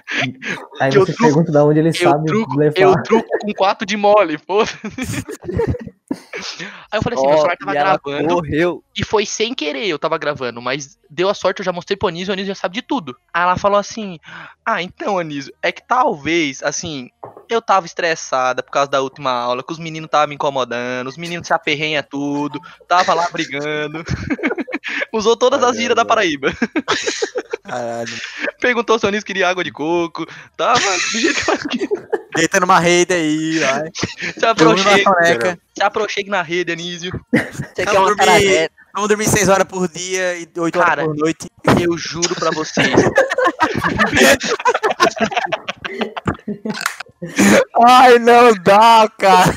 Aí Eu você truco- pergunta de onde ele Eu sabe truco, levar. eu truco com 4 de mole, pô. [laughs] Aí eu falei assim, meu Ó, celular tava e gravando. correu. E foi sem querer, eu tava gravando, mas deu a sorte, eu já mostrei pro Anísio, o Anísio já sabe de tudo. Aí ela falou assim: Ah, então, Anísio, é que talvez, assim, eu tava estressada por causa da última aula, que os meninos estavam me incomodando, os meninos se aperrenha tudo, tava lá brigando. [laughs] Usou todas as gírias da Paraíba. Caralho. [laughs] Perguntou se o Anísio queria água de coco. Tava do jeito que ela queria. Deita numa rede aí, vai. [laughs] Se Dormindo aproxegue, na aproxegue na rede, Anísio. Você Vamos quer uma dormir. caravela. Vamos dormir 6 horas por dia e 8 Cara. horas por noite. Eu juro pra vocês. [laughs] Ai, não dá, cara.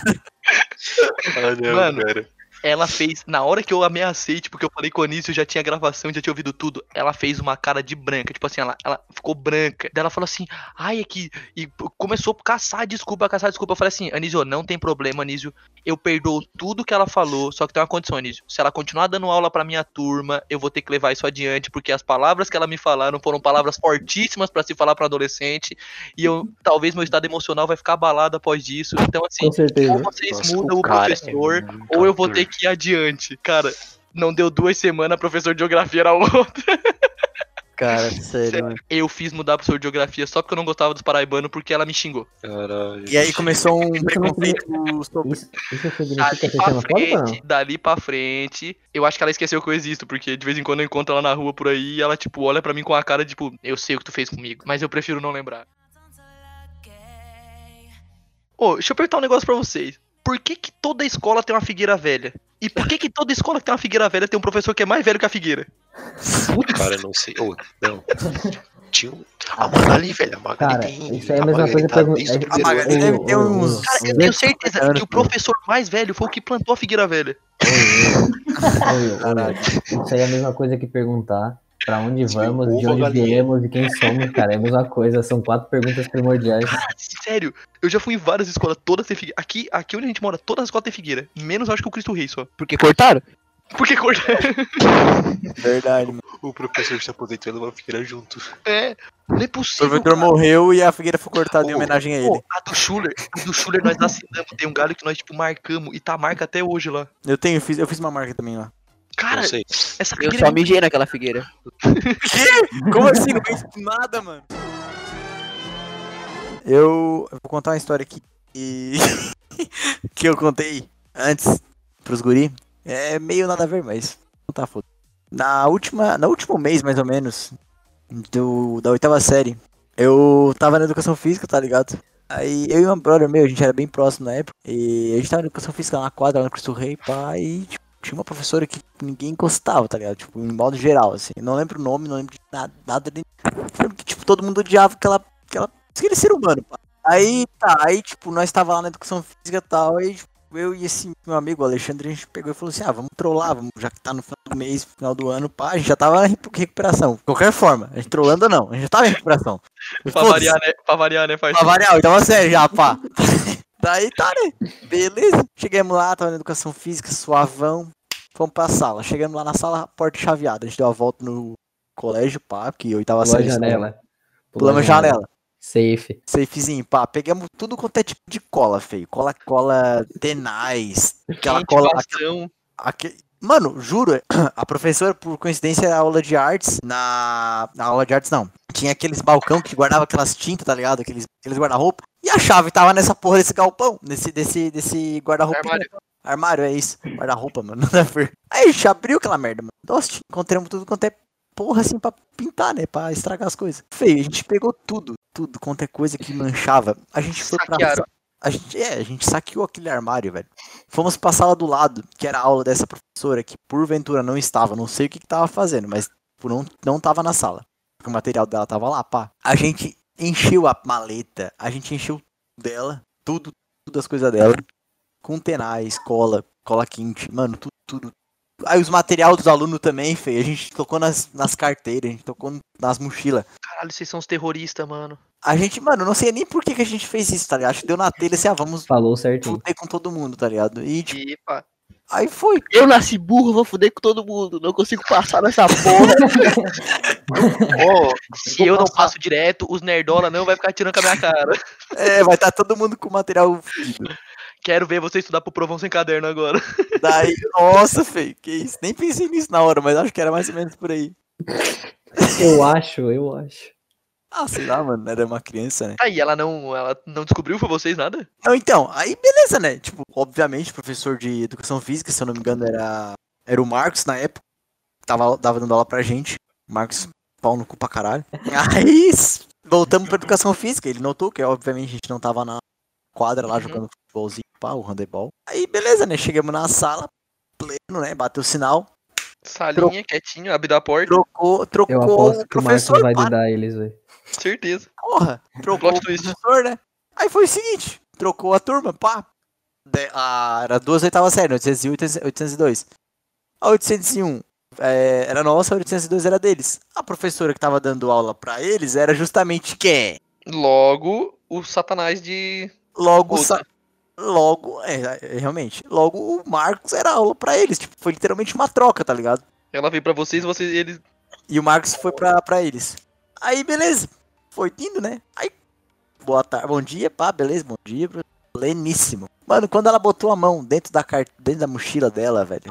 Ah, não, Mano. cara. Ela fez, na hora que eu ameacei, tipo, que eu falei com o Anísio, já tinha gravação, já tinha ouvido tudo. Ela fez uma cara de branca, tipo assim, ela, ela ficou branca. Daí ela falou assim, ai, é que. E começou a caçar desculpa, caçar desculpa. Eu falei assim, Anísio, não tem problema, Anísio. Eu perdoo tudo que ela falou, só que tem uma condição, Anísio. Se ela continuar dando aula pra minha turma, eu vou ter que levar isso adiante, porque as palavras que ela me falaram foram palavras fortíssimas pra se falar pra adolescente. E eu, talvez meu estado emocional vai ficar abalado após disso. Então, assim, ou vocês Nossa, mudam o cara é professor, muito ou eu vou ter que ir adiante. Cara, não deu duas semanas, professor de geografia era outro. [laughs] Cara, sério, mano. Eu fiz mudar professor de geografia só porque eu não gostava dos paraibanos, porque ela me xingou. Caralho. E aí começou um preconceito sobre. Isso, isso significa Dali ser pra xenofóbico ou não? frente, dali pra frente, eu acho que ela esqueceu que eu existo, porque de vez em quando eu encontro ela na rua por aí e ela, tipo, olha pra mim com a cara, tipo, eu sei o que tu fez comigo, mas eu prefiro não lembrar. Ô, deixa eu perguntar um negócio pra vocês. Por que que toda escola tem uma figueira velha? E por que que toda escola que tem uma figueira velha tem um professor que é mais velho que a figueira? Cara, eu não sei. Ô, não. Tinha um. A Magali, velho. A Magali Cara, tem. isso aí é a mesma coisa tá pergun- desde o é- primeiro A Magali deve ter uns- Cara, eu tenho certeza anos, que o professor mais velho foi o que plantou a figueira velha. Oi, oi, Isso aí é a mesma coisa que perguntar pra onde vamos, de onde galinha. viemos e quem somos, cara. É a mesma coisa, são quatro perguntas primordiais. Sério, eu já fui em várias escolas, todas têm figueira. Aqui, aqui onde a gente mora, todas as escolas têm figueira. Menos acho que o Cristo Rei só. Porque cortaram? Por que corta? [laughs] Verdade, mano. O professor se aposentou e levou a figueira junto. É, não é O possível. professor morreu e a figueira foi cortada em Ô, homenagem a ele. Pô, a do Schuller, a do Schuller nós assinamos, tem um galho que nós, tipo, marcamos e tá a marca até hoje lá. Eu tenho, eu fiz, eu fiz uma marca também lá. Cara, essa Eu figueira só mijei naquela figueira. [laughs] Como assim? Não fez nada, mano. Eu, eu vou contar uma história aqui e- [laughs] que eu contei antes pros guri. É meio nada a ver, mas não tá foda. Na última, no último mês, mais ou menos, do, da oitava série, eu tava na educação física, tá ligado? Aí eu e um brother meu, a gente era bem próximo na época, e a gente tava na educação física lá na quadra, lá no Cristo Rei, pá, e tipo, tinha uma professora que ninguém encostava, tá ligado? Tipo, em modo geral, assim. Não lembro o nome, não lembro de nada, nada de... Porque, tipo, todo mundo odiava aquela, aquela, aquele ser humano, pá. Aí, tá, aí, tipo, nós tava lá na educação física e tal, aí, tipo, eu e esse meu amigo, Alexandre, a gente pegou e falou assim, ah, vamos trollar, vamos, já que tá no final do mês, final do ano, pá, a gente já tava em recuperação. De qualquer forma, a gente trollando ou não, a gente já tava em recuperação. pra variar, né? Pra variar, né, Pra variar, então sério já, pá. [laughs] Daí tá, né? Beleza. Chegamos lá, tava na educação física, suavão. Fomos pra sala. Chegamos lá na sala, porta chaveada. A gente deu a volta no colégio, pá, porque eu tava Pulou a saindo. janela. Pulamos a janela. Safe. Safezinho, pá. Pegamos tudo quanto é tipo de cola, feio. Cola, cola tenaz. Aquela Quente, cola. bastão. Aque- Mano, juro, [clears throat] a professora, por coincidência, era aula de artes. Na... na aula de artes, não. Tinha aqueles balcão que guardava aquelas tintas, tá ligado? Aqueles, aqueles guarda-roupa. E a chave tava nessa porra desse galpão, nesse, desse, desse guarda-roupa. Armário. Armário, é isso. Guarda-roupa, mano. [laughs] Nada a ver. Aí a gente abriu aquela merda, mano. Nossa, encontramos tudo quanto é porra assim pra pintar, né? Pra estragar as coisas. Feio, a gente pegou tudo. Tudo quanto é coisa que manchava. A gente foi pra. A gente, é, a gente saqueou aquele armário, velho. Fomos pra sala do lado, que era a aula dessa professora, que porventura não estava, não sei o que, que tava fazendo, mas tipo, não, não tava na sala. Porque o material dela tava lá, pá. A gente encheu a maleta, a gente encheu dela, tudo, tudo as coisas dela, com tenais, cola, cola quente, mano, tudo, tudo. Aí os materiais dos alunos também, feio. A gente tocou nas, nas carteiras, a gente tocou nas mochilas. Caralho, vocês são os terroristas, mano. A gente, mano, eu não sei nem por que, que a gente fez isso, tá ligado? Acho que deu na telha assim, ah, vamos Falou certinho. fuder com todo mundo, tá ligado? E, tipo. Aí foi. Eu nasci burro, vou fuder com todo mundo. Não consigo passar nessa porra. [laughs] Ô, Se eu não passo direto, os nerdola não vai ficar tirando com a minha cara. É, vai estar todo mundo com material. Quero ver você estudar pro provão sem caderno agora. Daí, nossa, feio, que isso? Nem pensei nisso na hora, mas acho que era mais ou menos por aí. Eu acho, eu acho. Ah, sei lá, mano, era uma criança, né? Aí ela não, ela não descobriu pra vocês nada? Não, então, aí beleza, né? Tipo, obviamente, professor de educação física, se eu não me engano, era, era o Marcos na época. Tava, tava dando aula pra gente. Marcos, pau no cu pra caralho. [laughs] Aí, voltamos pra educação física. Ele notou que, obviamente, a gente não tava na quadra lá Uhum. jogando futebolzinho, pá, o handebol. Aí, beleza, né? Chegamos na sala, pleno, né? Bateu o sinal. Salinha, quietinho, abre da porta. Trocou, trocou Eu aposto o que o Marcos professor, vai dedar eles, velho. Certeza. Porra, trocou o professor, né? Aí foi o seguinte, trocou a turma, pá. De- a- era duas oitavas séries, 801 e 802. A 801 é, era nossa, a 802 era deles. A professora que tava dando aula pra eles era justamente quem? Logo, o satanás de. Logo, sa- logo, é, é, realmente, logo o Marcos era aula pra eles, tipo, foi literalmente uma troca, tá ligado? Ela veio pra vocês, vocês eles. E o Marcos foi pra, pra eles. Aí, beleza. Foi indo, né? Aí, boa tarde, bom dia, pá, beleza, bom dia. pro- Pleníssimo. Mano, quando ela botou a mão dentro da, car... dentro da mochila dela, velho.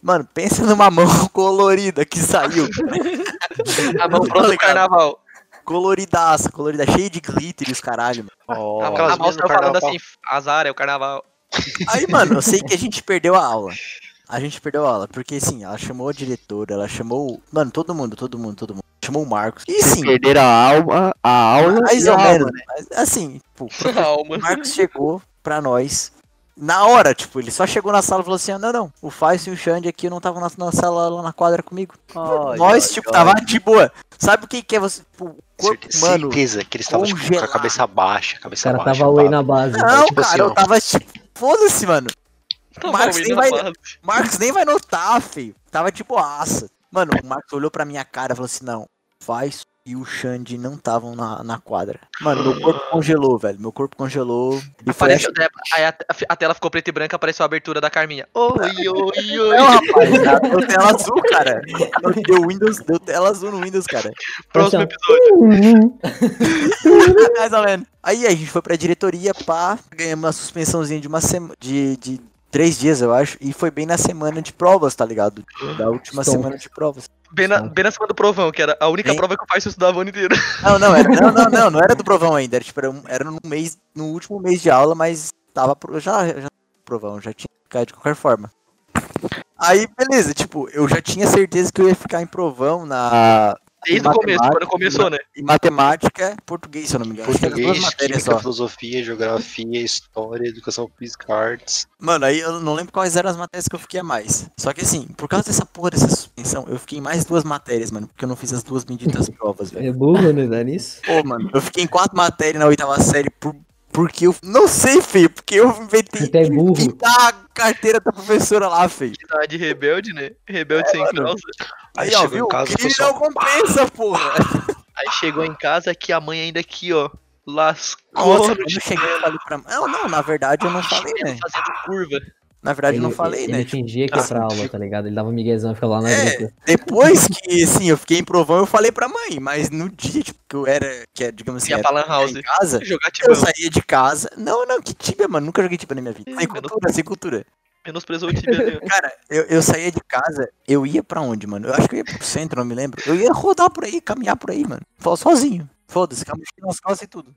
Mano, pensa numa [laughs] mão colorida que saiu. [laughs] a mão Tá pronta do carnaval. Coloridaça, colorida, cheia de glitter e os caralho, mano. A, Aquelas a no tava falando assim, azar, é o carnaval. Aí, mano, eu sei [laughs] que a gente perdeu a aula. A gente perdeu a aula, porque assim, ela chamou a diretora, ela chamou. Mano, todo mundo, todo mundo, todo mundo. Chamou o Marcos. E sim, Perderam a alma, a aula. mais ou menos, né? assim, tipo, [laughs] Alma. O Marcos chegou pra nós. Na hora, tipo, ele só chegou na sala e falou assim: "Ah, Não, não, o Fácio e o Xande aqui não estavam na, na sala lá na quadra comigo. nós, tipo, tava de boa. Sabe o que, que é você? Tipo, o corpo, Certe- mano. certeza que eles estavam tipo, com a cabeça baixa, O cabeça cara baixa. tava away pá. na base. Não, tipo assim, cara, eu ó. tava tipo. Foda-se, mano. Marcos nem vai-. Marcos nem vai notar, feio. Tava de boaça. Mano, o Marcos olhou pra minha cara e falou assim: Não, Fácio e o Xande não estavam na, na quadra. Mano, meu corpo congelou, velho. Meu corpo congelou. E foi Aparece, aí a, a tela ficou preta e branca, apareceu a abertura da Carminha. Oi, oi, [laughs] oi. Não, rapaz, já deu tela azul, cara. Deu Windows, deu tela azul no Windows, cara. Próximo Então, episódio. Mais ou menos. Aí a gente foi pra diretoria, pá, ganhamos uma suspensãozinha de uma semana. De, de três dias, eu acho. E foi bem na semana de provas, tá ligado? Da última Estou- semana de provas. Bem na, bem na cima do provão, que era a única Bem- prova que eu faço estudava o ano inteiro. [laughs] Não, não, era, não, não, não, não era do provão ainda. Era, tipo, era, um- era no mês, no último mês de aula, mas tava pro- já, já provão, já tinha ficado de qualquer forma. Aí, beleza, tipo, eu já tinha certeza que eu ia ficar em provão na. Desde o começo, quando começou, né? Em matemática, português, se eu não me engano. Duas Português, matérias química, só. filosofia, geografia, história, educação física, artes. Mano, aí eu não lembro quais eram as matérias que eu fiquei a mais. Só que assim, por causa dessa porra dessa suspensão, eu fiquei em mais duas matérias, mano, porque eu não fiz as duas benditas [laughs] provas, velho. É burro, né? Dá nisso? Pô, mano, eu fiquei em quatro matérias na oitava série por, porque eu. Não sei, feio, porque eu inventei Você é burro. pintar a carteira da professora lá, feio. De rebelde, né? Rebelde sem mano. causa. Aí, Aí ó, chegou viu? em casa, Crime só- não compensa, porra. Aí chegou em casa que a mãe ainda aqui, ó. Lascou. Nossa, quando eu cheguei, falei pra. Não, não, na verdade eu não falei, né? Fazendo curva. Na verdade eu não Ele- falei, ele né? Tipo, fingia que ia pra aula, tá ligado? Ele dava um miguezão e ficava lá na É, grupo. depois que, assim, eu fiquei em provão, eu falei pra mãe, mas no dia, tipo, que eu era, que é, digamos assim, Ia era House. em casa, Jogar eu saía de casa. Não, não, que tibia, mano. Nunca joguei tibia na minha vida. Sem cultura, sem cultura. Menosprezou o tibia ó. [laughs] Cara, eu, eu saía de casa, eu ia pra onde, mano? Eu acho que eu ia pro centro, não me lembro. Eu ia rodar por aí, caminhar por aí, mano. Só- Sozinho. Foda-se, com a mochila nas costas e tudo.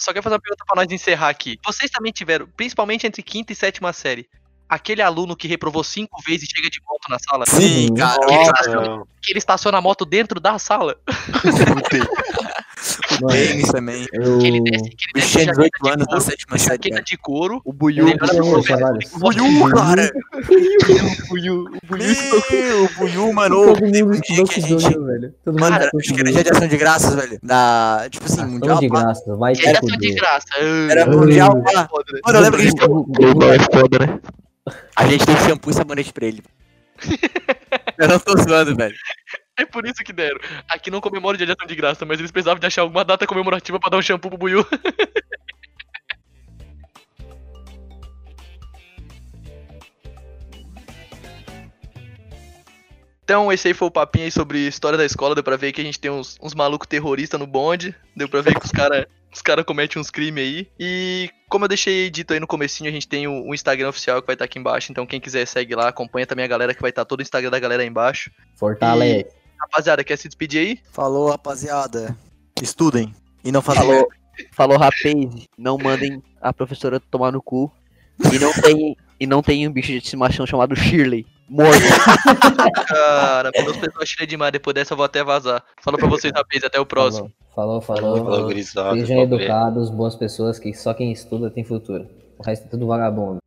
Só quero fazer uma pergunta pra nós encerrar aqui. Vocês também tiveram, principalmente entre quinta e sétima série, aquele aluno que reprovou cinco vezes e chega de volta na sala? Sim, cara. Que ele, estaciona, que ele estaciona a moto dentro da sala? não tem. [laughs] o Mano, Games também. eu... Que ele desce, que ele desce tinha de 18 jaqueta de anos na sétima série. de couro. O Buiu. Era Buiu, cara! O Buiu. O Buiu. Meu, o Buiu, mano. Um estudou acho que era dia de ação de graças, velho. Na. Tipo assim, Ação mundial. de graça, vai te Radiação de graça. Era mundial? Mano, eu lembro que a gente, Global é foda, né? a gente deu shampoo e sabonete pra ele. [laughs] Eu não tô zoando, velho. É por isso que deram. Aqui não comemora o dia de ação de graça, mas eles precisavam de achar alguma data comemorativa pra dar um shampoo pro Buiu. [laughs] Então, esse aí foi o papinho aí sobre história da escola. Deu pra ver que a gente tem uns, uns malucos terroristas no bonde. Deu pra ver que os caras os cara cometem uns crimes aí. E como eu deixei dito aí no comecinho, a gente tem o, o Instagram oficial que vai estar aqui embaixo. Então, quem quiser segue lá, acompanha também a galera que vai estar todo o Instagram da galera aí embaixo. Fortalece. Rapaziada, quer se despedir aí? Falou, rapaziada. Estudem. E não façam Falou, falou rapaz, não mandem a professora tomar no cu. E não tem, e não tem um bicho de estimação chamado Shirley. Morto. Cara, meus pessoal chile demais. Depois dessa eu vou até vazar. Falou pra vocês, rapaz. Até o próximo. Falou, falou. falou. Falou. Sejam educados, boas pessoas, que só quem estuda tem futuro. O resto é tudo vagabundo.